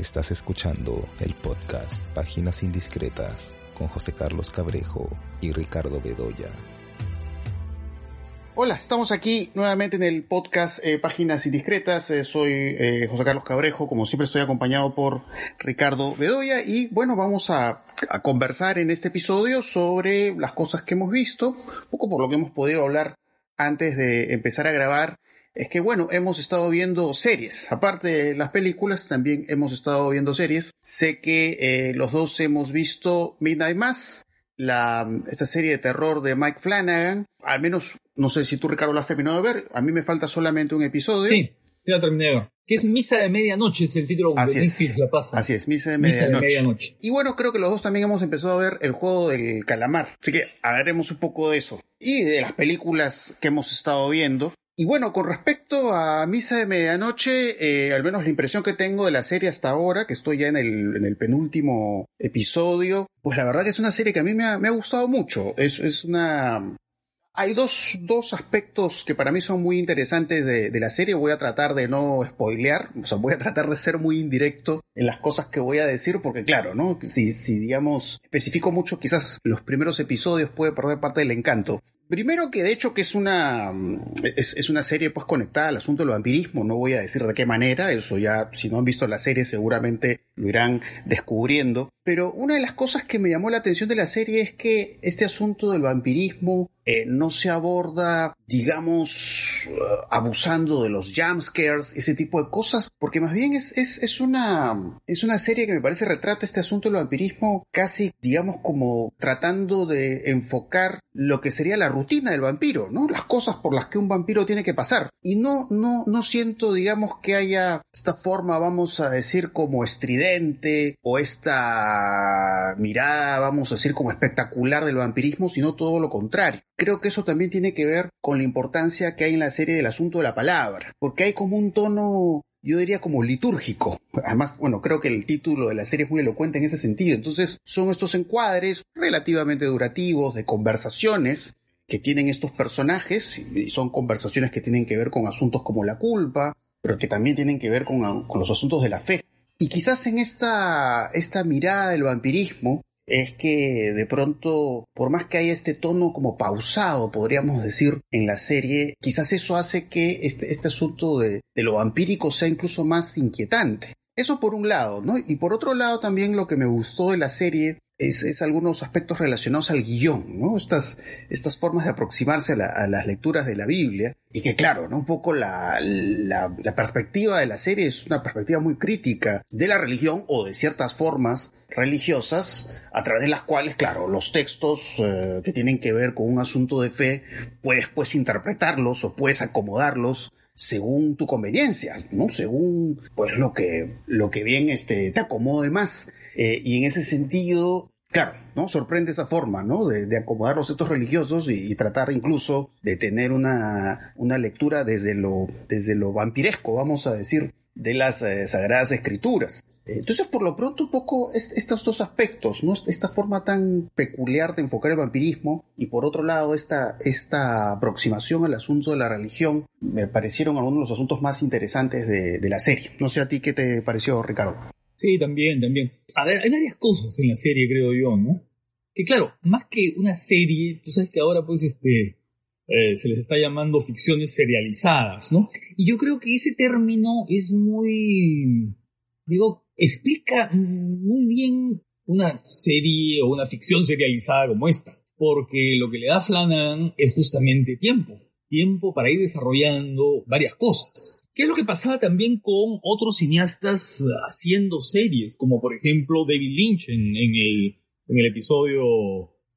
Estás escuchando el podcast Páginas Indiscretas con José Carlos Cabrejo y Ricardo Bedoya. Hola, estamos aquí nuevamente en el podcast eh, Páginas Indiscretas. Eh, soy eh, José Carlos Cabrejo, como siempre estoy acompañado por Ricardo Bedoya y bueno, vamos a, a, conversar en este episodio sobre las cosas que hemos visto, un poco por lo que hemos podido hablar antes de empezar a grabar. Es que bueno, hemos estado viendo series, aparte de las películas, también hemos estado viendo series. Sé que los dos hemos visto Midnight Mass, la, esta serie de terror de Mike Flanagan, al menos no sé si tú, Ricardo, la has terminado de ver. A mí me falta solamente un episodio. Sí, ya terminé de ver. Que es Misa de Medianoche, es el título Así de es. La pasa. Así es, Misa de Medianoche. De Medianoche. Y bueno, creo que los dos también hemos empezado a ver el juego del calamar. Así que hablaremos un poco de eso. Y de las películas que hemos estado viendo. Y bueno, con respecto a Misa de Medianoche, eh, al menos la impresión que tengo de la serie hasta ahora, que estoy ya en el, en el penúltimo episodio, pues la verdad que es una serie que a mí me ha, gustado mucho. Es, una, hay dos, dos, aspectos que para mí son muy interesantes de, de, la serie. Voy a tratar de no spoilear, o sea, voy a tratar de ser muy indirecto en las cosas que voy a decir, porque claro, ¿no? Si, si digamos, especifico mucho, quizás los primeros episodios puede perder parte del encanto. Primero que de hecho que es una, es, es, una serie pues conectada al asunto del vampirismo, no voy a decir de qué manera, eso ya si no han visto la serie seguramente lo irán descubriendo, pero una de las cosas que me llamó la atención de la serie es que este asunto del vampirismo eh, no se aborda, digamos, uh, abusando de los jumpscares, ese tipo de cosas, porque más bien es, es, es, una, es una serie que me parece retrata este asunto del vampirismo casi, digamos, como tratando de enfocar lo que sería la rutina del vampiro, ¿no? Las cosas por las que un vampiro tiene que pasar. Y no, no, no siento, digamos, que haya esta forma, vamos a decir, como estridente o esta mirada, vamos a decir, como espectacular del vampirismo, sino todo lo contrario. Creo que eso también tiene que ver con la importancia que hay en la serie del asunto de la palabra, porque hay como un tono yo diría como litúrgico. Además, bueno, creo que el título de la serie es muy elocuente en ese sentido. Entonces, son estos encuadres relativamente durativos de conversaciones que tienen estos personajes, y son conversaciones que tienen que ver con asuntos como la culpa, pero que también tienen que ver con, los asuntos de la fe. Y quizás en esta, esta mirada del vampirismo, es que de pronto, por más que haya este tono como pausado, podríamos decir, en la serie, quizás eso hace que este, este asunto de, de, lo vampírico sea incluso más inquietante. Eso por un lado, ¿no? Y por otro lado también lo que me gustó de la serie es, es algunos aspectos relacionados al guion, ¿no? Estas, estas formas de aproximarse a, la, las lecturas de la Biblia. Y que claro, ¿no? Un poco la, la, la perspectiva de la serie es una perspectiva muy crítica de la religión o de ciertas formas religiosas a través de las cuales, claro, los textos eh, que tienen que ver con un asunto de fe, puedes pues interpretarlos o puedes acomodarlos según tu conveniencia, ¿no? Según pues lo que, lo que bien este, te acomode más. Eh, y en ese sentido, claro, ¿no? Sorprende esa forma, ¿no? De, acomodar los textos religiosos y, tratar incluso de tener una, una lectura desde lo, desde lo vampiresco, vamos a decir, de las eh, Sagradas Escrituras. Entonces, por lo pronto, un poco es, estos dos aspectos, ¿no? Esta forma tan peculiar de enfocar el vampirismo y por otro lado, esta, esta aproximación al asunto de la religión me parecieron algunos de los asuntos más interesantes de, de la serie. No sé a ti qué te pareció, Ricardo. Sí, también, también. A ver, hay varias cosas en la serie, creo yo, ¿no? Que claro, más que una serie, tú sabes que ahora pues este... Eh, se les está llamando ficciones serializadas, ¿no? Y yo creo que ese término es muy, digo, explica muy bien una serie o una ficción serializada como esta, porque lo que le da Flanagan es justamente tiempo, tiempo para ir desarrollando varias cosas. ¿Qué es lo que pasaba también con otros cineastas haciendo series, como por ejemplo David Lynch en, en, el, en el, episodio,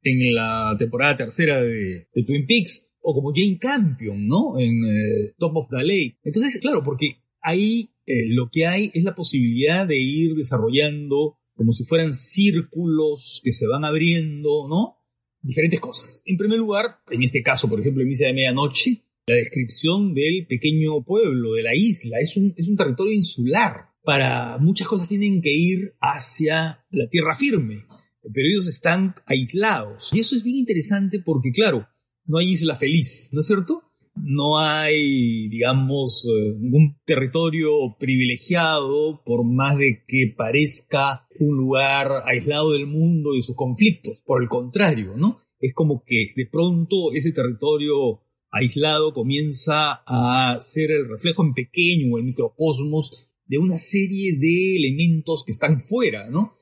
en la temporada tercera de, de Twin Peaks, o como Jane Campion, ¿no? En eh, Top of the Lake. Entonces, claro, porque ahí eh, lo que hay es la posibilidad de ir desarrollando como si fueran círculos que se van abriendo, ¿no? Diferentes cosas. En primer lugar, en este caso, por ejemplo, en Misa de Medianoche, la descripción del pequeño pueblo, de la isla, es un, es un territorio insular. Para muchas cosas tienen que ir hacia la tierra firme, pero ellos están aislados. Y eso es bien interesante porque, claro, no hay isla feliz, ¿no es cierto? No hay, digamos, eh, ningún territorio privilegiado por más de que parezca un lugar aislado del mundo y sus conflictos. Por el contrario, ¿no? Es como que de pronto ese territorio aislado comienza a ser el reflejo en pequeño, el microcosmos de una serie de elementos que están fuera, ¿no?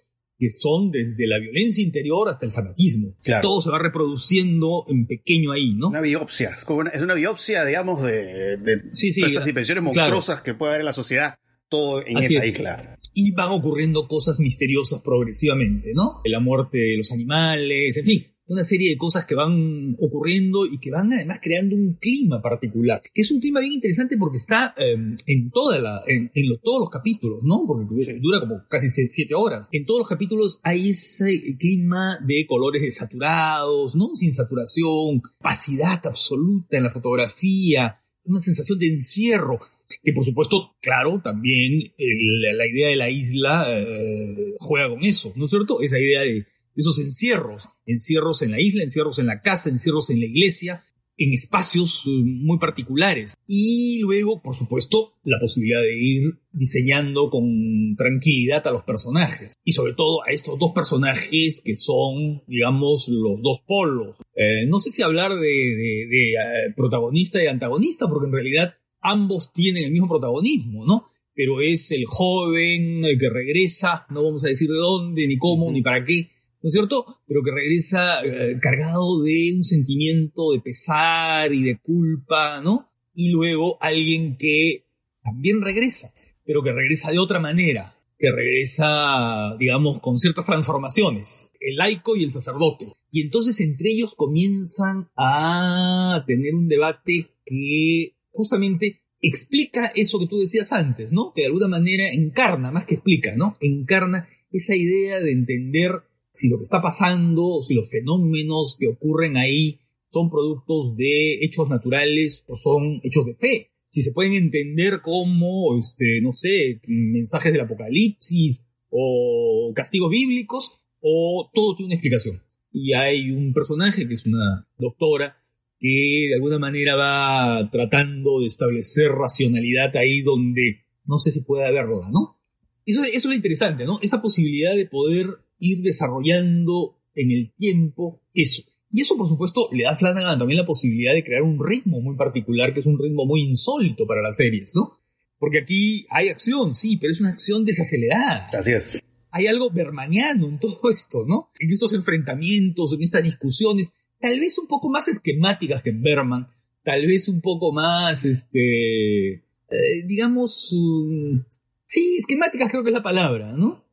Que son desde la violencia interior hasta el fanatismo. Todo se va reproduciendo en pequeño ahí, ¿no? Una biopsia, es, una, biopsia, digamos, de, estas dimensiones monstruosas que puede haber en la sociedad, todo en esa isla. Y van ocurriendo cosas misteriosas progresivamente, ¿no? La muerte de los animales, en fin, una serie de cosas que van ocurriendo y que van además creando un clima particular, que es un clima bien interesante porque está em, en, toda la, en, todos los capítulos, ¿no? Porque dura como casi siete horas. En todos los capítulos hay ese clima de colores desaturados, ¿no? Sin saturación, opacidad absoluta en la fotografía, una sensación de encierro que por supuesto, claro, también la idea de la isla eh, juega con eso, ¿no es cierto? Esa idea de esos encierros, encierros en la isla, encierros en la casa, encierros en la iglesia, en espacios eh, muy particulares. Y luego, por supuesto, la posibilidad de ir diseñando con tranquilidad a los personajes. Y sobre todo a estos dos personajes que son, digamos, los dos polos. Eh, no sé si hablar de, eh, protagonista y antagonista, porque en realidad ambos tienen el mismo protagonismo, ¿no? Pero es el joven que regresa, no vamos a decir de dónde, ni cómo, ni para qué, ¿no es cierto? Pero que regresa eh, cargado de un sentimiento de pesar y de culpa, ¿no? Y luego alguien que también regresa, pero que regresa de otra manera, que regresa, digamos, con ciertas transformaciones, el laico y el sacerdote. Y entonces entre ellos comienzan a tener un debate que justamente explica eso que tú decías antes, ¿no? Que de alguna manera encarna, más que explica, ¿no? Encarna esa idea de entender si lo que está pasando, si los fenómenos que ocurren ahí son productos de hechos naturales o son hechos de fe. Si se pueden entender como, este, no sé, mensajes del apocalipsis o castigos bíblicos o todo tiene una explicación. Y hay un personaje que es una doctora que de alguna manera va tratando de establecer racionalidad ahí donde no sé si puede haberla, ¿no? Eso, eso es lo interesante, ¿no? Esa posibilidad de poder ir desarrollando en el tiempo eso. Y eso, por supuesto, le da a Flanagan también la posibilidad de crear un ritmo muy particular, que es un ritmo muy insólito para las series, ¿no? Porque aquí hay acción, sí, pero es una acción desacelerada. Así es. Hay algo bermaniano en todo esto, ¿no? En estos enfrentamientos, en estas discusiones, tal vez un poco más esquemáticas que en Berman, tal vez un poco más, este, eh, digamos, mm, sí, esquemáticas creo que es la palabra, ¿no?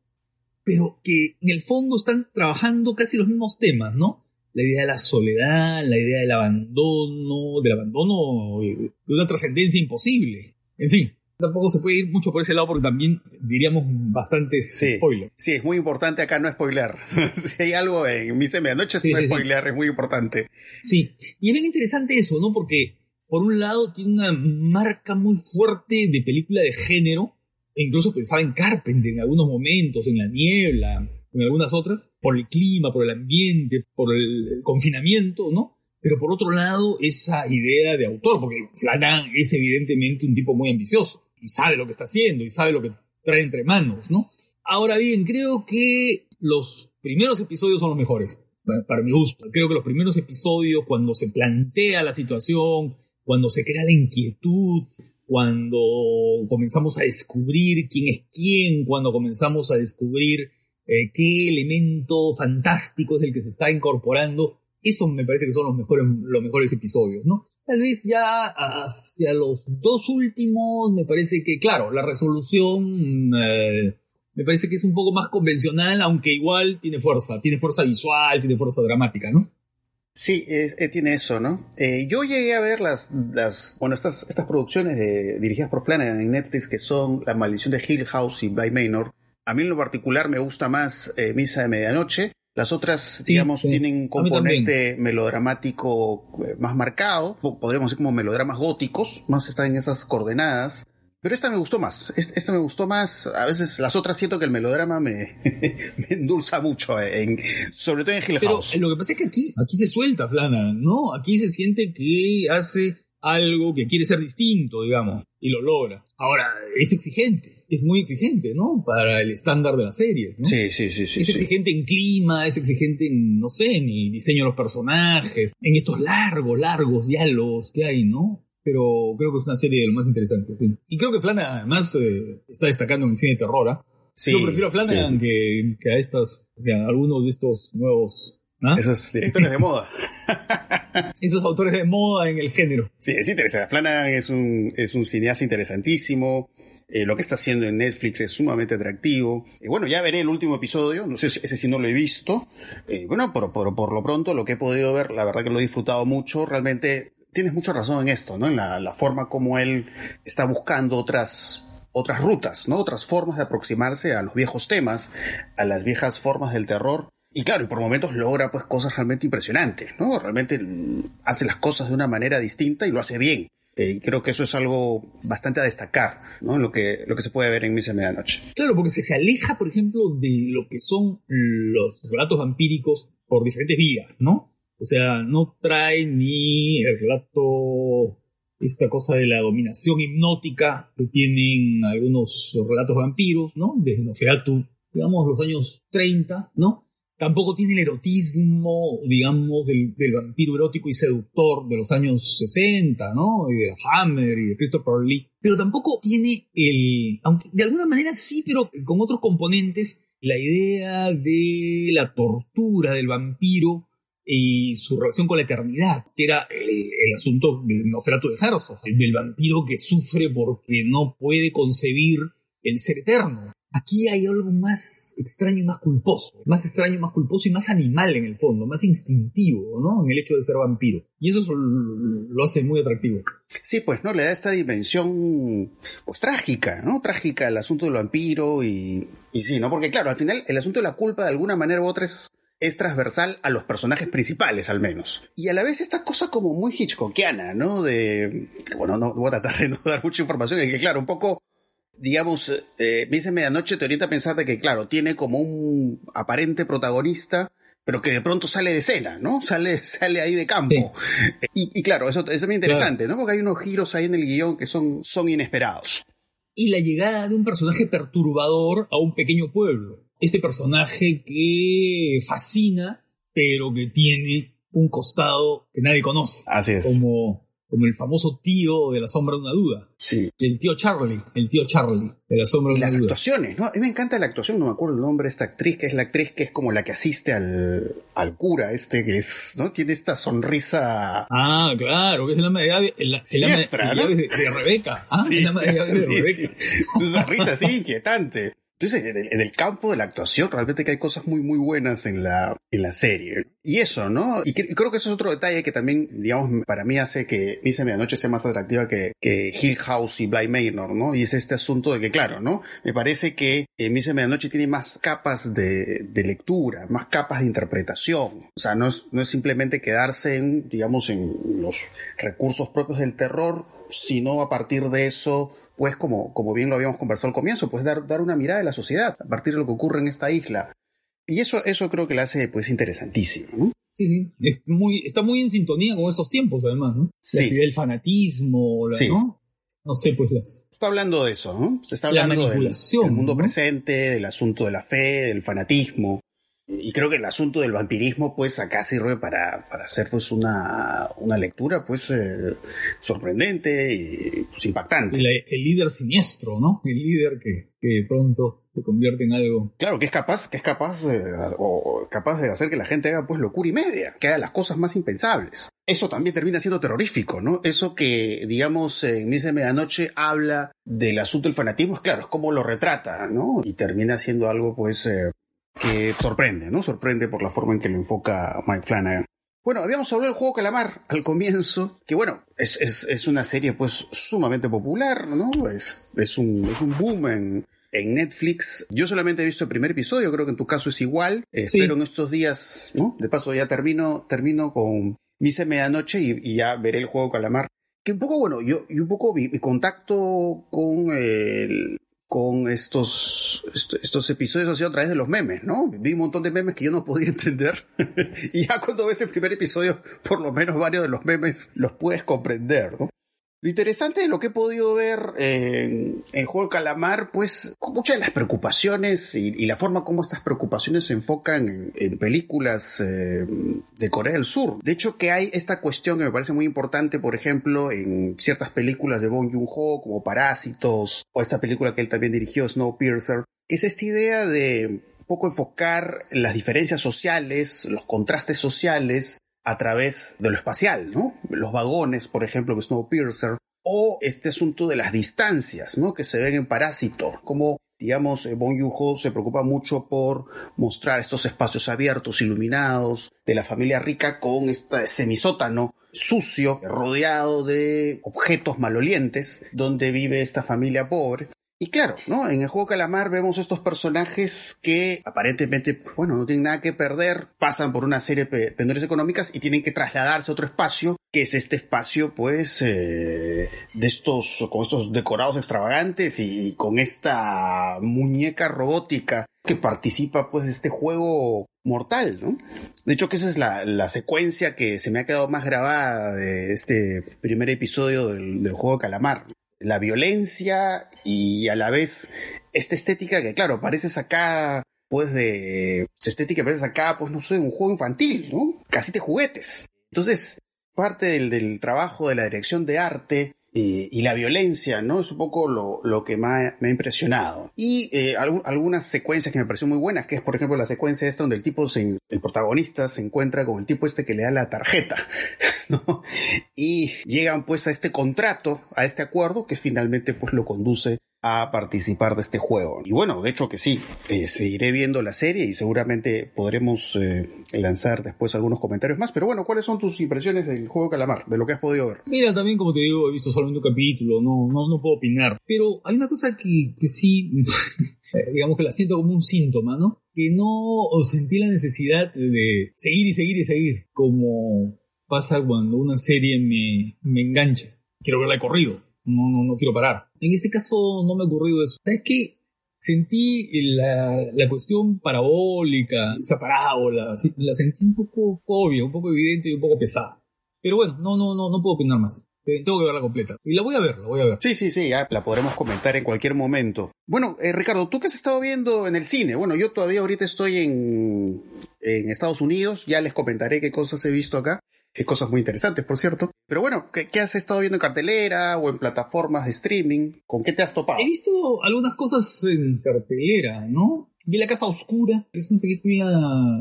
Pero que en el fondo están trabajando casi los mismos temas, ¿no? La idea de la soledad, la idea del abandono, del abandono de una trascendencia imposible. En fin, tampoco se puede ir mucho por ese lado porque también diríamos bastantes sí, spoilers. Sí, es muy importante acá no spoiler. si hay algo en mi medianoche, sí, no spoiler, es muy importante. Sí, y es bien interesante eso, ¿no? Porque por un lado tiene una marca muy fuerte de película de género, e incluso pensaba en Carpenter en algunos momentos, en La Niebla, en algunas otras, por el clima, por el ambiente, por el confinamiento, ¿no? Pero por otro lado, esa idea de autor, porque Flanagan es evidentemente un tipo muy ambicioso y sabe lo que está haciendo y sabe lo que trae entre manos, ¿no? Ahora bien, creo que los primeros episodios son los mejores, para mi gusto. Creo que los primeros episodios, cuando se plantea la situación, cuando se crea la inquietud, cuando comenzamos a descubrir quién es quién, cuando comenzamos a descubrir eh, qué elemento fantástico es el que se está incorporando, eso me parece que son los mejores, los mejores episodios, ¿no? Tal vez ya hacia los dos últimos, me parece que, claro, la resolución eh, me parece que es un poco más convencional, aunque igual tiene fuerza, tiene fuerza visual, tiene fuerza dramática, ¿no? Sí, eh, tiene eso, ¿no? Eh, yo llegué a ver las, las bueno, estas, estas producciones de, dirigidas por Flanagan en Netflix que son La maldición de Hill House y Bly Manor. A mí en lo particular me gusta más eh, Misa de Medianoche. Las otras, digamos, tienen un componente melodramático más marcado, podríamos decir como melodramas góticos, más están en esas coordenadas. Pero esta me gustó más. Esta me gustó más. A veces las otras siento que el melodrama me, endulza mucho, en, sobre todo en Hill Pero lo que pasa es que aquí, aquí se suelta Flana, ¿no? Aquí se siente que hace algo que quiere ser distinto, digamos, y lo logra. Ahora, es exigente, es muy exigente, ¿no? Para el estándar de la serie, ¿no? Sí, sí, sí, sí. Es sí. exigente en clima, es exigente en, no sé, en el diseño de los personajes, en estos largos, largos diálogos que hay, ¿no? Pero creo que es una serie de lo más interesante, sí. Y creo que Flanagan además eh, está destacando en el cine de terror, ¿ah? Sí, Yo prefiero a Flanagan sí. que, que a estas, que a algunos de estos nuevos, ¿ah? Esos directores de moda. esos autores de moda en el género. Sí, es interesante. Flanagan es un, es un cineasta interesantísimo. Eh, lo que está haciendo en Netflix es sumamente atractivo. Y bueno, ya veré el último episodio. No sé si ese sí no lo he visto. Eh, bueno, por, por, por lo pronto, lo que he podido ver, la verdad que lo he disfrutado mucho. Realmente tienes mucha razón en esto, ¿no? En la, la forma como él está buscando otras, otras rutas, ¿no? Otras formas de aproximarse a los viejos temas, a las viejas formas del terror. Y claro, y por momentos logra pues cosas realmente impresionantes, ¿no? Realmente hace las cosas de una manera distinta y lo hace bien. Eh, creo que eso es algo bastante a destacar, ¿no? Lo que, lo que se puede ver en Misa Medianoche. Claro, porque se, se aleja, por ejemplo, de lo que son los relatos vampíricos por diferentes vías, ¿no? O sea, no trae ni el relato, esta cosa de la dominación hipnótica que tienen algunos relatos vampiros, ¿no? Desde Nosferatu, digamos, los años 30, ¿no? Tampoco tiene el erotismo, digamos, del, del vampiro erótico y seductor de los años 60, ¿no? Y de Hammer y de Christopher Lee. Pero tampoco tiene el, aunque de alguna manera sí, pero con otros componentes, la idea de la tortura del vampiro y su relación con la eternidad, que era el, el asunto del Nosferatu de Herzog, el del vampiro que sufre porque no puede concebir el ser eterno. Aquí hay algo más extraño y más culposo, más extraño, más culposo y más animal en el fondo, más instintivo, ¿no? En el hecho de ser vampiro. Y eso lo hace muy atractivo. Sí, pues, ¿no? Le da esta dimensión, pues, trágica, ¿no? Trágica el asunto del vampiro y, y sí, ¿no? Porque claro, al final el asunto de la culpa de alguna manera u otra es es transversal a los personajes principales, al menos. Y a la vez esta cosa como muy hitchcockiana, ¿no? De, bueno, no voy a tratar de no dar mucha información, es que claro, un poco, digamos, eh, me dice medianoche, te orienta a pensar de que, claro, tiene como un aparente protagonista, pero que de pronto sale de escena, ¿no? Sale, sale ahí de campo. Sí. Y, y, claro, eso, eso es muy interesante, claro. ¿no? Porque hay unos giros ahí en el guion que son, son inesperados. Y la llegada de un personaje perturbador a un pequeño pueblo este personaje que fascina, pero que tiene un costado que nadie conoce. Así es. Como, como el famoso tío de la sombra de una duda. Sí. El tío Charlie, el tío Charlie de la sombra de y una las duda. actuaciones, ¿no? A mí me encanta la actuación, no me acuerdo el nombre de esta actriz, que es la actriz que es como la que asiste al, al cura, este que es, ¿no? Tiene esta sonrisa. Ah, claro, que es el ama de llaves, el, el Siniestra, ama de, ¿no? de, de, Rebeca. Ah, sí. el ama de llaves de sí, Rebeca. Sí. Una risa así inquietante. Entonces, en el, campo de la actuación, realmente que hay cosas muy, muy buenas en la, en la serie. Y eso, ¿no? Y, que, y creo que eso es otro detalle que también, digamos, para mí hace que Misa Medianoche sea más atractiva que, que Hill House y Bly Manor, ¿no? Y es este asunto de que, claro, ¿no? Me parece que eh, Misa Medianoche tiene más capas de, de, lectura, más capas de interpretación. O sea, no es, no es simplemente quedarse en, digamos, en los recursos propios del terror, sino a partir de eso pues como, como bien lo habíamos conversado al comienzo, pues dar, dar una mirada de la sociedad a partir de lo que ocurre en esta isla. Y eso, eso creo que la hace pues interesantísimo, ¿no? Sí, sí. Es muy, está muy en sintonía con estos tiempos, además, ¿no? Sí. La del fanatismo, la, sí. ¿no? No sé, pues las... Está hablando de eso, ¿no? Se está hablando la manipulación, del, del mundo ¿no? presente, del asunto de la fe, del fanatismo. Y creo que el asunto del vampirismo, pues acá sirve para, para hacer pues una, una lectura pues eh, sorprendente y pues, impactante. El, el, líder siniestro, ¿no? El líder que, que pronto se convierte en algo. Claro, que es capaz, que es capaz, eh, o capaz de hacer que la gente haga pues locura y media, que haga las cosas más impensables. Eso también termina siendo terrorífico, ¿no? Eso que, digamos, en Misa de Medianoche habla del asunto del fanatismo, es claro, es como lo retrata, ¿no? Y termina siendo algo pues eh, que sorprende, ¿no? Sorprende por la forma en que lo enfoca Mike Flanagan. Bueno, habíamos hablado del juego Calamar al comienzo, que bueno, es, es, es una serie pues sumamente popular, ¿no? Es, es, un, es un boom en, en Netflix. Yo solamente he visto el primer episodio, creo que en tu caso es igual. Eh, sí. Espero en estos días, ¿no? De paso ya termino, termino con Misa Medianoche y, y ya veré el juego Calamar. Que un poco, bueno, yo, yo un poco mi, mi contacto con el, con estos, estos episodios ha sido a través de los memes, ¿no? Vi un montón de memes que yo no podía entender y ya cuando ves el primer episodio, por lo menos varios de los memes los puedes comprender, ¿no? Lo interesante de lo que he podido ver en, el Juego Calamar, pues muchas de las preocupaciones y, la forma como estas preocupaciones se enfocan en, películas eh, de Corea del Sur. De hecho, que hay esta cuestión que me parece muy importante, por ejemplo, en ciertas películas de Bong Joon-ho, como Parásitos, o esta película que él también dirigió, Snowpiercer, que es esta idea de poco enfocar las diferencias sociales, los contrastes sociales, a través de lo espacial, ¿no? Los vagones, por ejemplo, que Snowpiercer, o este asunto de las distancias, ¿no? Que se ven en Parásito, como digamos, eh, Bong Joon-ho se preocupa mucho por mostrar estos espacios abiertos, iluminados, de la familia rica con este semisótano sucio, rodeado de objetos malolientes, donde vive esta familia pobre. Y claro, ¿no? En el juego Calamar vemos estos personajes que aparentemente, bueno, no tienen nada que perder, pasan por una serie de penurias económicas y tienen que trasladarse a otro espacio, que es este espacio, pues, eh, de estos, con estos decorados extravagantes y con esta muñeca robótica que participa, pues, de este juego mortal, ¿no? De hecho, que esa es la, la, secuencia que se me ha quedado más grabada de este primer episodio del juego Calamar la violencia y a la vez esta estética que, claro, parece sacada, pues, de. Esta estética parece sacada, pues, no sé, un juego infantil, ¿no? Casi de juguetes. Entonces, parte del, del trabajo de la dirección de arte y la violencia, ¿no? Es un poco lo, lo que me ha, me ha, impresionado. Y eh, algunas secuencias que me pareció muy buenas, que es por ejemplo la secuencia esta donde el tipo, se, el protagonista se encuentra con el tipo este que le da la tarjeta, ¿no? Y llegan pues a este contrato, a este acuerdo que finalmente pues lo conduce a participar de este juego. Y bueno, de hecho que sí, eh, seguiré viendo la serie y seguramente podremos eh, lanzar después algunos comentarios más. Pero bueno, ¿cuáles son tus impresiones del juego Calamar, de lo que has podido ver? Mira, también como te digo, he visto solamente un capítulo, no, no, no puedo opinar. Pero hay una cosa que, que sí, eh, digamos que la siento como un síntoma, ¿no? Que no sentí la necesidad de seguir y seguir y seguir, como pasa cuando una serie me, me engancha. Quiero verla de corrido no, no, no quiero parar. En este caso no me ha ocurrido eso. ¿Sabes qué? Sentí la, la cuestión parabólica, esa parábola, la sentí un poco obvia, un poco evidente y un poco pesada. Pero bueno, no, no, no, no puedo opinar más. Tengo que verla completa. Y la voy a ver, la voy a ver. Sí, sí, sí, ya la podremos comentar en cualquier momento. Bueno, eh, Ricardo, ¿tú qué has estado viendo en el cine? Bueno, yo todavía ahorita estoy en, en Estados Unidos, ya les comentaré qué cosas he visto acá cosas muy interesantes, por cierto. Pero bueno, ¿qué, has estado viendo en cartelera o en plataformas de streaming? ¿Con qué te has topado? He visto algunas cosas en cartelera, ¿no? Vi La Casa Oscura, que es una película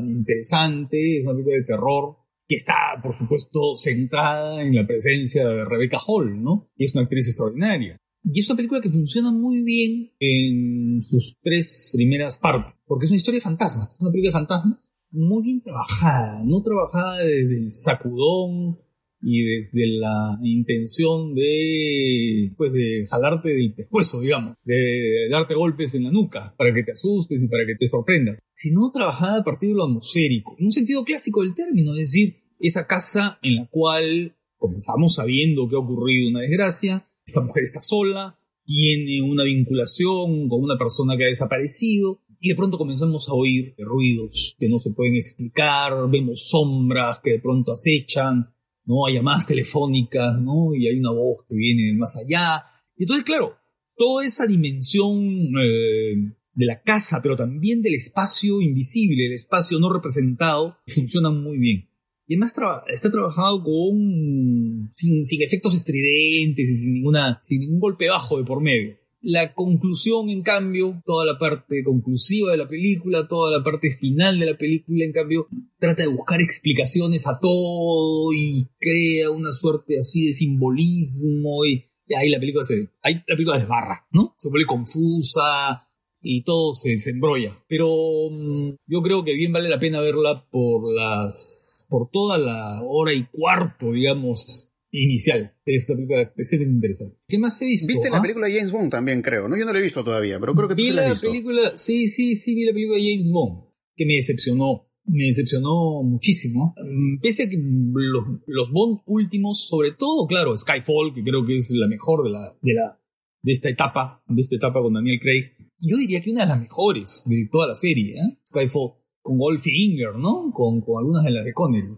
interesante, es una película de terror, que está, por supuesto, centrada en la presencia de Rebecca Hall, ¿no? Y es una actriz extraordinaria. Y es una película que funciona muy bien en sus tres primeras partes, porque es una historia de fantasmas, es una película de fantasmas muy bien trabajada, no trabajada desde el sacudón y desde la intención de, pues, de jalarte del pescuezo, digamos, de darte golpes en la nuca para que te asustes y para que te sorprendas, sino trabajada a partir de lo atmosférico, en un sentido clásico del término, es decir, esa casa en la cual comenzamos sabiendo que ha ocurrido una desgracia, esta mujer está sola, tiene una vinculación con una persona que ha desaparecido, y de pronto comenzamos a oír ruidos que no se pueden explicar, vemos sombras que de pronto acechan, ¿no? Hay llamadas telefónicas, ¿no? Y hay una voz que viene más allá. Y entonces, claro, toda esa dimensión eh, de la casa, pero también del espacio invisible, el espacio no representado, funciona muy bien. Y además está trabajado sin, efectos estridentes y sin sin ningún golpe bajo de por medio. La conclusión, en cambio, toda la parte conclusiva de la película, toda la parte final de la película, en cambio, trata de buscar explicaciones a todo y crea una suerte así de simbolismo y, ahí la película se, ahí la película desbarra, ¿no? Se vuelve confusa y todo se, embrolla. Pero mm, yo creo que bien vale la pena verla por las, por toda la hora y cuarto, digamos, inicial de esta película es interesante. ¿Qué más he visto? ¿Viste la ah? película de James Bond también, creo? ¿no? Yo no la he visto todavía, pero creo que tú vi la, la película, sí, sí, sí, vi la película de James Bond, que me decepcionó. Me decepcionó muchísimo. Mm, pese a que los, los Bond últimos, sobre todo, claro, Skyfall, que creo que es la mejor de la, de la, de esta etapa, de esta etapa con Daniel Craig. Yo diría que una de las mejores de toda la serie, ¿eh? Skyfall, con Goldfinger, ¿no? Con, con algunas de las de Connery.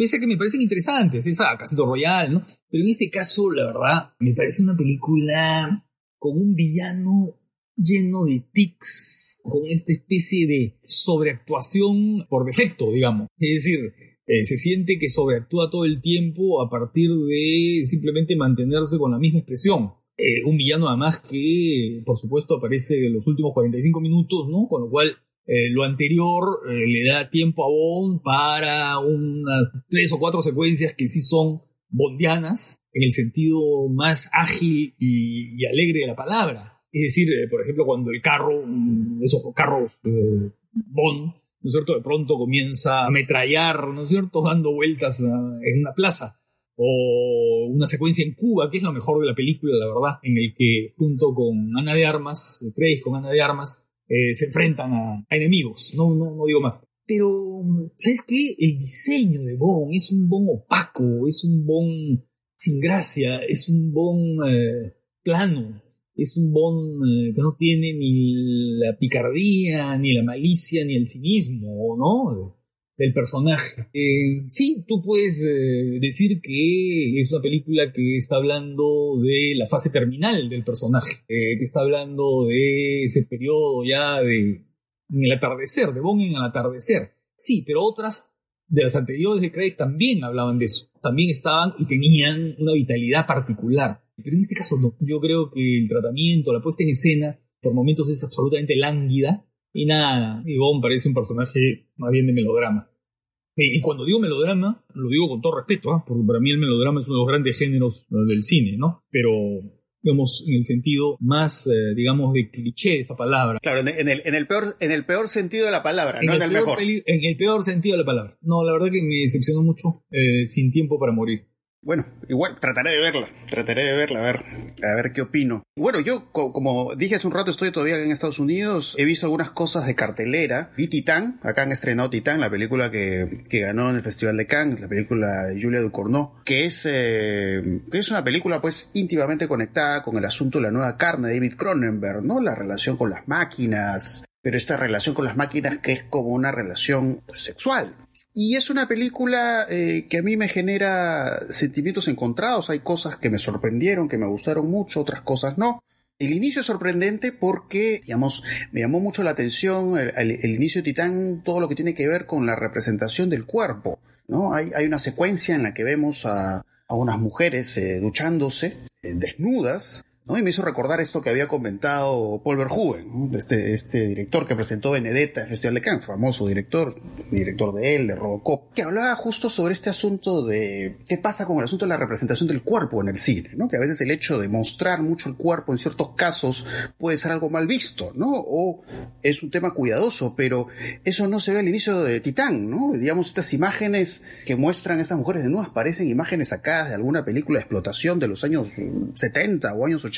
Pese a que me parecen interesantes, esa Casito Royal, ¿no? Pero en este caso, la verdad, me parece una película con un villano lleno de tics, con esta especie de sobreactuación por defecto, digamos. Es decir, eh, se siente que sobreactúa todo el tiempo a partir de simplemente mantenerse con la misma expresión. Eh, un villano además que, por supuesto, aparece en los últimos 45 minutos, ¿no? Con lo cual eh, lo anterior le da tiempo a Bond para unas tres o cuatro secuencias que sí son bondianas, en el sentido más ágil y, alegre de la palabra. Es decir, por ejemplo, cuando el carro, mm, esos carros Bond, ¿no es cierto? De pronto comienza a ametrallar, ¿no es cierto? Dando vueltas ah, en una plaza. O una secuencia en Cuba, que es lo mejor de la película, la verdad, en el que junto con Ana de Armas, Craig con Ana de Armas, eh, se enfrentan a, enemigos. No, no, no digo más. Pero, ¿sabes qué? El diseño de Bond es un Bond opaco, es un Bond sin gracia, es un Bond eh, plano, es un Bond eh, que no tiene ni la picardía, ni la malicia, ni el cinismo, ¿no? Del personaje. Eh, sí, tú puedes eh, decir que es una película que está hablando de la fase terminal del personaje, que está hablando de ese periodo ya de en el atardecer, de Bond en el atardecer. Sí, pero otras de las anteriores de Craig también hablaban de eso. También estaban y tenían una vitalidad particular. Pero en este caso no. Yo creo que el tratamiento, la puesta en escena, por momentos es absolutamente lánguida. Y nada, Yvonne parece un personaje más bien de melodrama. Y cuando digo melodrama, lo digo con todo respeto, ¿ah? porque para mí el melodrama es uno de los grandes géneros del cine, ¿no? Pero digamos, en el sentido más, eh, digamos, de cliché de esa palabra. Claro, en el, en el, peor, en el peor sentido de la palabra, no en el, mejor. En el peor sentido de la palabra. No, la verdad que me decepcionó mucho eh, Sin Tiempo para Morir. Bueno, igual trataré de verla, trataré de verla, a ver, a ver qué opino. Bueno, yo, como dije hace un rato, estoy todavía en Estados Unidos, he visto algunas cosas de cartelera. Vi Titán, acá han estrenado Titán, la película que, que ganó en el Festival de Cannes, la película de Julia Ducournau, que es, eh, que es una película pues íntimamente conectada con el asunto de la nueva carne de David Cronenberg, ¿no? La relación con las máquinas, pero esta relación con las máquinas que es como una relación sexual, y es una película eh, que a mí me genera sentimientos encontrados. Hay cosas que me sorprendieron, que me gustaron mucho, otras cosas no. El inicio es sorprendente porque, digamos, me llamó mucho la atención el, inicio de Titán, todo lo que tiene que ver con la representación del cuerpo. ¿no? Hay, hay una secuencia en la que vemos a, a unas mujeres eh, duchándose, eh, desnudas, y me hizo recordar esto que había comentado Paul Verhoeven, este, este director que presentó Benedetta en Festival de Cannes, famoso director, director de él, de Robocop, que hablaba justo sobre este asunto de qué pasa con el asunto de la representación del cuerpo en el cine, ¿no? que a veces el hecho de mostrar mucho el cuerpo en ciertos casos puede ser algo mal visto, ¿no? o es un tema cuidadoso, pero eso no se ve al inicio de Titán, ¿no? digamos, estas imágenes que muestran a esas mujeres de nuevas parecen imágenes sacadas de alguna película de explotación de los años 70 o años 80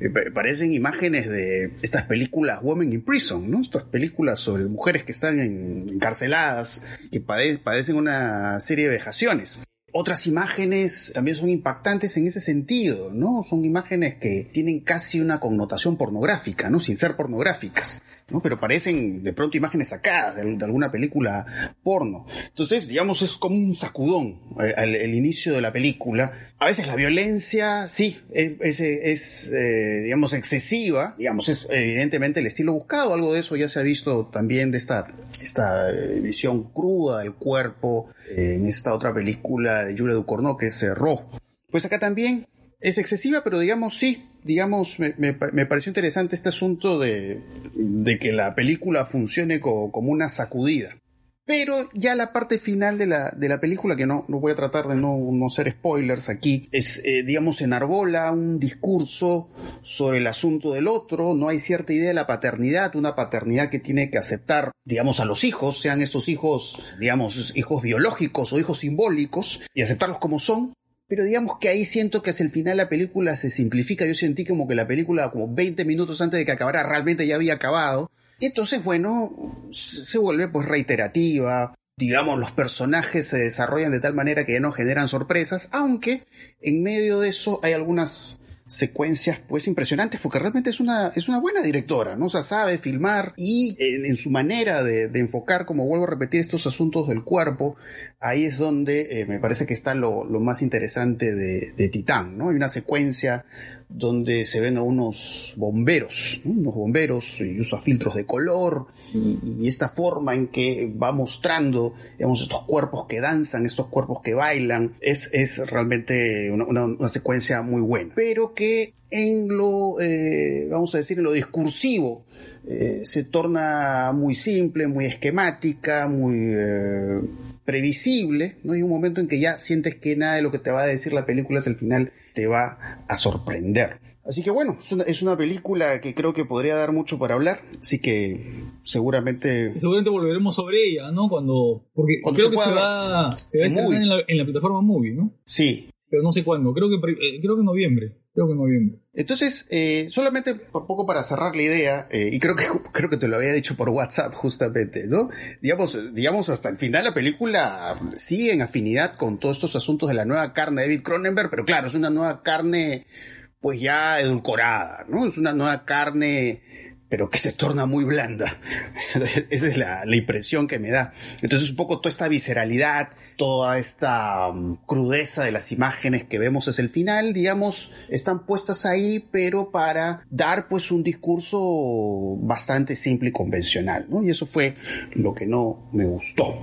eh, parecen imágenes de estas películas Women in Prison, ¿no? Estas películas sobre mujeres que están encarceladas, que padecen una serie de vejaciones. Otras imágenes también son impactantes en ese sentido, ¿no? Son imágenes que tienen casi una connotación pornográfica, ¿no? Sin ser pornográficas, ¿no? Pero parecen de pronto imágenes sacadas de, alguna película porno. Entonces, digamos, es como un sacudón al, inicio de la película. A veces la violencia, sí, es, es, eh, digamos, excesiva, digamos, es evidentemente el estilo buscado, algo de eso ya se ha visto también de esta, esta eh, visión cruda del cuerpo eh, en esta otra película de Julia Ducournau, que es eh, Rojo. Pues acá también es excesiva, pero digamos sí, digamos, me, me, pareció interesante este asunto de, de, que la película funcione como una sacudida. Pero ya la parte final de la, de la película, que no, no voy a tratar de no, no ser spoilers aquí, es, eh, digamos, enarbola un discurso sobre el asunto del otro, no hay cierta idea de la paternidad, una paternidad que tiene que aceptar, digamos, a los hijos, sean estos hijos, digamos, hijos biológicos o hijos simbólicos, y aceptarlos como son, pero digamos que ahí siento que hacia el final la película se simplifica. Yo sentí como que la película, como 20 minutos antes de que acabara, realmente ya había acabado. Y entonces, bueno, se vuelve pues reiterativa. Digamos, los personajes se desarrollan de tal manera que ya no generan sorpresas, aunque en medio de eso hay algunas secuencias pues impresionantes porque realmente es una, es una buena directora, ¿no? O sea, sabe filmar y en, su manera de, enfocar, como vuelvo a repetir, estos asuntos del cuerpo, ahí es donde eh, me parece que está lo, más interesante de, de Titán, ¿no? Hay una secuencia donde se ven a unos bomberos, unos bomberos y usa filtros de color y, esta forma en que va mostrando, estos cuerpos que danzan, estos cuerpos que bailan, es, es realmente una, secuencia muy buena, pero que en lo, eh, vamos a decir, en lo discursivo, eh, se torna muy simple, muy esquemática, muy eh, previsible, ¿no? Hay un momento en que ya sientes que nada de lo que te va a decir la película es el final te va a sorprender. Así que bueno, es una, película que creo que podría dar mucho para hablar, así que seguramente... Seguramente volveremos sobre ella, ¿no? Cuando... Porque creo que se va, se va a estrenar en la, en la, plataforma Movie, ¿no? Sí. Pero no sé cuándo, creo que, eh, creo que en noviembre. Creo que en noviembre. Entonces, eh, solamente un poco para cerrar la idea, eh, y creo que, creo que te lo había dicho por WhatsApp justamente, ¿no? Digamos, digamos, hasta el final la película sigue en afinidad con todos estos asuntos de la nueva carne de David Cronenberg, pero claro, es una nueva carne pues ya edulcorada, ¿no? Es una nueva carne pero que se torna muy blanda. Esa es la, impresión que me da. Entonces un poco toda esta visceralidad, toda esta um, crudeza de las imágenes que vemos es el final, digamos, están puestas ahí, pero para dar pues un discurso bastante simple y convencional, ¿no? Y eso fue lo que no me gustó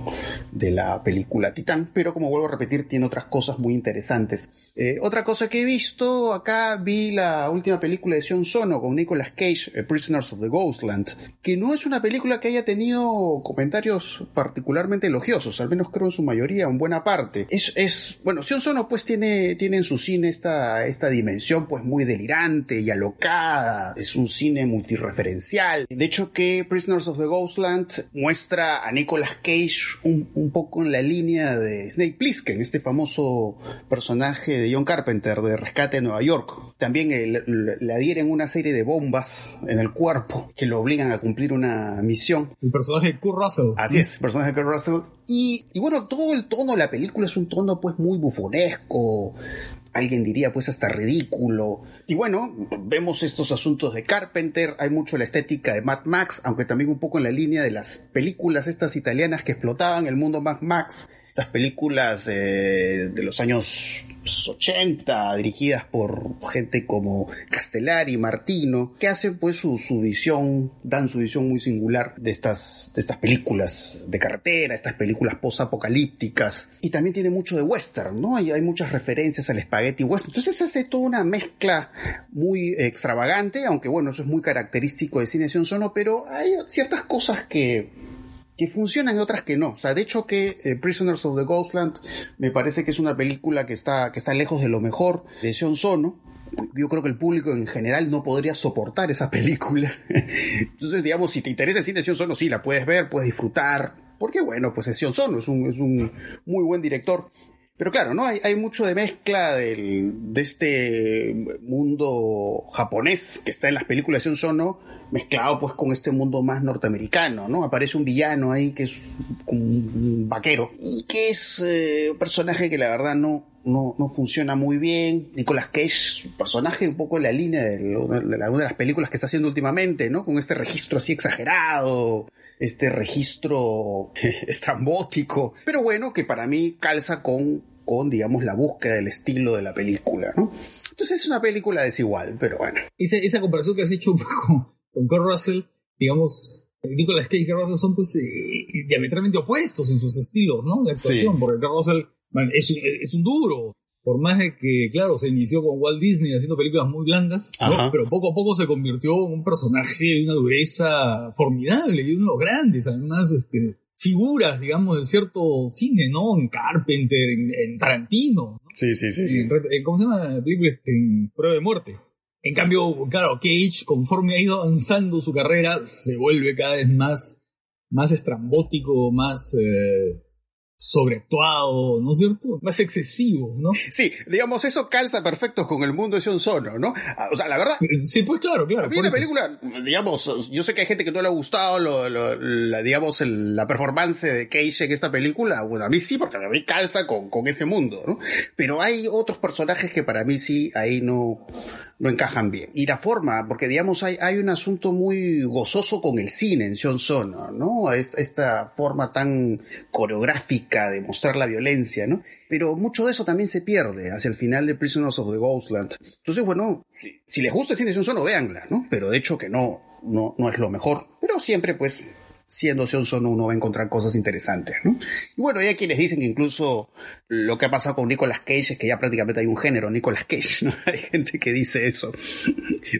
de la película Titán, pero como vuelvo a repetir, tiene otras cosas muy interesantes. Eh, otra cosa que he visto, acá vi la última película de Sion Sono con Nicolas Cage, eh, Prisoners the Ghostland, que no es una película que haya tenido comentarios particularmente elogiosos, al menos creo en su mayoría, en buena parte. Es, es bueno, Sion Sono pues tiene, tiene en su cine esta, esta dimensión pues muy delirante y alocada, es un cine multireferencial. De hecho que Prisoners of the Ghostland muestra a Nicolas Cage un, un poco en la línea de Snake Plissken, este famoso personaje de John Carpenter de Rescate en Nueva York. También le adhieren una serie de bombas en el cuerpo que lo obligan a cumplir una misión. El personaje de Kurt Russell. Así es, el personaje de Kurt Russell. Y, y bueno, todo el tono de la película es un tono pues muy bufonesco, alguien diría pues hasta ridículo. Y bueno, vemos estos asuntos de Carpenter, hay mucho la estética de Mad Max, aunque también un poco en la línea de las películas estas italianas que explotaban el mundo Mad Max estas películas eh, de los años 80, dirigidas por gente como Castellari, Martino, que hacen pues su, visión, dan su visión muy singular de estas, de estas películas de carretera, estas películas post-apocalípticas, y también tiene mucho de western, ¿no? Hay, hay muchas referencias al spaghetti western, entonces hace toda una mezcla muy extravagante, aunque bueno, eso es muy característico de cine sono, pero hay ciertas cosas que que funcionan y otras que no. O sea, de hecho que eh, Prisoners of the Ghostland me parece que es una película que está, que está lejos de lo mejor de Sion Sono. Yo creo que el público en general no podría soportar esa película. Entonces, digamos, si te interesa el cine de Sion Sono, sí, la puedes ver, puedes disfrutar. Porque bueno, pues es Sion Sono, es un, es un muy buen director. Pero claro, ¿no? Hay, hay mucho de mezcla del, de este mundo japonés que está en las películas de Sono mezclado pues con este mundo más norteamericano, ¿no? Aparece un villano ahí que es un vaquero y que es eh, un personaje que la verdad no, no, no, funciona muy bien. Nicolas Cage, personaje un poco en la línea de, de, alguna de las películas que está haciendo últimamente, ¿no? Con este registro así exagerado, este registro estrambótico, pero bueno, que para mí calza con, con, digamos, la búsqueda del estilo de la película, ¿no? Entonces es una película desigual, pero bueno. Esa, esa comparación que has hecho poco con Kurt Russell, digamos, Nicolas Cage y Kurt Russell son pues eh, diametralmente opuestos en sus estilos, ¿no? De actuación, porque Kurt Russell es un duro, por más de que, claro, se inició con Walt Disney haciendo películas muy blandas, ¿no? pero poco a poco se convirtió en un personaje de una dureza formidable y uno de los grandes, además, este, figuras, digamos, de cierto cine, ¿no? En Carpenter, en, Tarantino. Sí, sí, sí. ¿Cómo se llama la película? Este, en Prueba de Muerte. En cambio, claro, Cage, conforme ha ido avanzando su carrera, se vuelve cada vez más, más estrambótico, más, eh, sobreactuado, ¿no es cierto? Más excesivo, ¿no? Sí, digamos, eso calza perfecto con el mundo de Sion Sono, ¿no? Ah, o sea, la verdad... Sí, pues claro, claro. A la película, digamos, yo sé que hay gente que no le ha gustado, lo, la, digamos, la performance de Cage en esta película, bueno, a mí sí, porque a mí calza con, con ese mundo, ¿no? Pero hay otros personajes que para mí sí, ahí no, no encajan bien. Y la forma, porque digamos hay, hay un asunto muy gozoso con el cine en Sion Sono, ¿no? Es, esta forma tan coreográfica de mostrar la violencia, ¿no? Pero mucho de eso también se pierde hacia el final de Prisoners of the Ghostland. Entonces, bueno, si, les gusta el cine de Sion Sono, véanla, ¿no? Pero de hecho que no, no, no es lo mejor. Pero siempre, pues, siendo Sion Sono uno va a encontrar cosas interesantes, ¿no? Y bueno, hay quienes dicen que incluso lo que ha pasado con Nicolas Cage es que ya prácticamente hay un género, Nicolas Cage, ¿no? Hay gente que dice eso.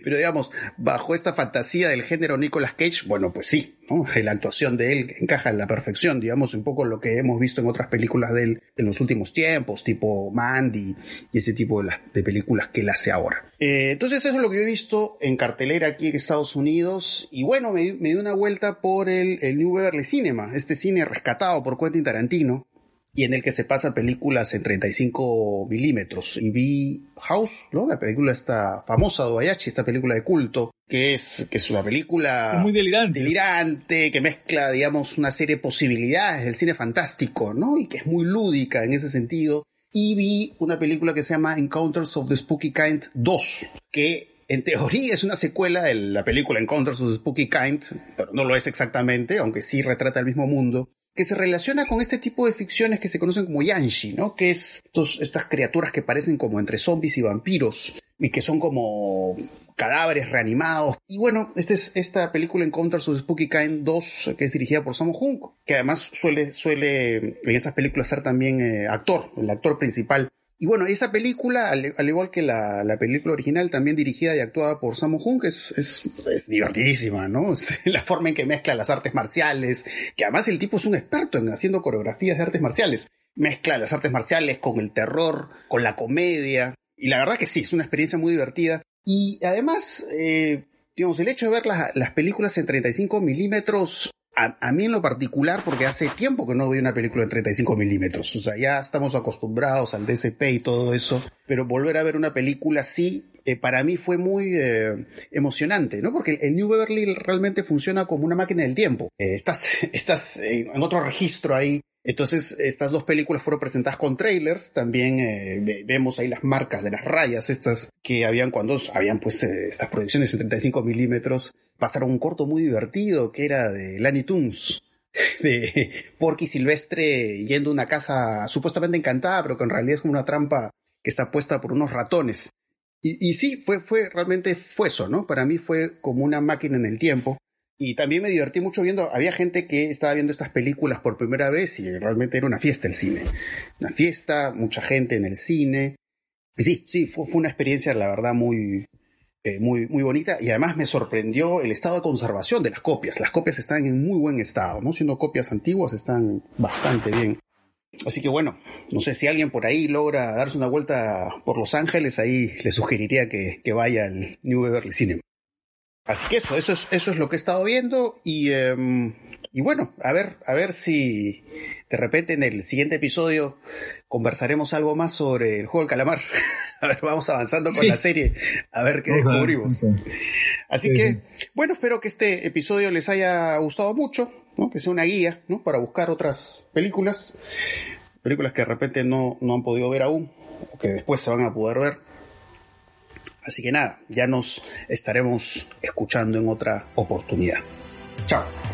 Pero digamos, bajo esta fantasía del género Nicolas Cage, bueno, pues sí, ¿no? La actuación de él encaja en la perfección, digamos, un poco lo que hemos visto en otras películas de él en los últimos tiempos, tipo Mandy y ese tipo de, películas que él hace ahora. Eh, entonces eso es lo que he visto en cartelera aquí en Estados Unidos y bueno, me, me di una vuelta por el, el New Beverly Cinema, este cine rescatado por Quentin Tarantino, y en el que se pasan películas en 35 milímetros. Y vi House, ¿no? La película esta famosa de Obayashi, esta película de culto, que es, que es una película... muy delirante. Delirante, que mezcla, digamos, una serie de posibilidades del cine fantástico, ¿no? Y que es muy lúdica en ese sentido. Y vi una película que se llama Encounters of the Spooky Kind 2, que en teoría es una secuela de la película Encounters of the Spooky Kind, pero no lo es exactamente, aunque sí retrata el mismo mundo que se relaciona con este tipo de ficciones que se conocen como Yanshi, ¿no? Que es estas criaturas que parecen como entre zombies y vampiros y que son como cadáveres reanimados. Y bueno, esta es esta película Encounters of Spooky Kind 2, que es dirigida por Sammo Hung, que además suele, suele en estas películas ser también eh, actor, el actor principal y bueno, esa película, al, igual que la, película original, también dirigida y actuada por Sammo Hung, es, es, divertidísima, ¿no? la forma en que mezcla las artes marciales, que además el tipo es un experto en haciendo coreografías de artes marciales. Mezcla las artes marciales con el terror, con la comedia. Y la verdad que sí, es una experiencia muy divertida. Y además, eh, digamos, el hecho de ver las películas en 35 milímetros a, mí en lo particular, porque hace tiempo que no veo una película en 35 milímetros, o sea, ya estamos acostumbrados al DCP y todo eso, pero volver a ver una película así, eh, para mí fue muy eh, emocionante, ¿no? Porque el New Beverly realmente funciona como una máquina del tiempo. Eh, estás en otro registro ahí entonces, estas dos películas fueron presentadas con trailers. También eh, vemos ahí las marcas de las rayas, estas que habían cuando habían pues eh, estas proyecciones en 35 milímetros. Pasaron un corto muy divertido que era de Lani Tunes, de Porky Silvestre yendo a una casa supuestamente encantada, pero que en realidad es como una trampa que está puesta por unos ratones. Y, sí, fue, fue, realmente fue eso, ¿no? Para mí fue como una máquina en el tiempo. Y también me divertí mucho viendo, había gente que estaba viendo estas películas por primera vez y realmente era una fiesta el cine. Una fiesta, mucha gente en el cine. Y sí, sí, fue, una experiencia, la verdad, muy, eh, muy, muy bonita y además me sorprendió el estado de conservación de las copias. Las copias están en muy buen estado, ¿no? Siendo copias antiguas, están bastante bien. Así que bueno, no sé si alguien por ahí logra darse una vuelta por Los Ángeles, ahí le sugeriría que, que vaya al New Beverly Cinema. Así que eso, eso es, eso es lo que he estado viendo y, em, y bueno, a ver, a ver si de repente en el siguiente episodio conversaremos algo más sobre el juego del calamar. a ver, vamos avanzando con la serie, a ver qué descubrimos. Así que, bueno, espero que este episodio les haya gustado mucho, ¿no? que sea una guía ¿no? para buscar otras películas, películas que de repente no, no han podido ver aún, o que después se van a poder ver. Así que nada, ya nos estaremos escuchando en otra oportunidad. Chao.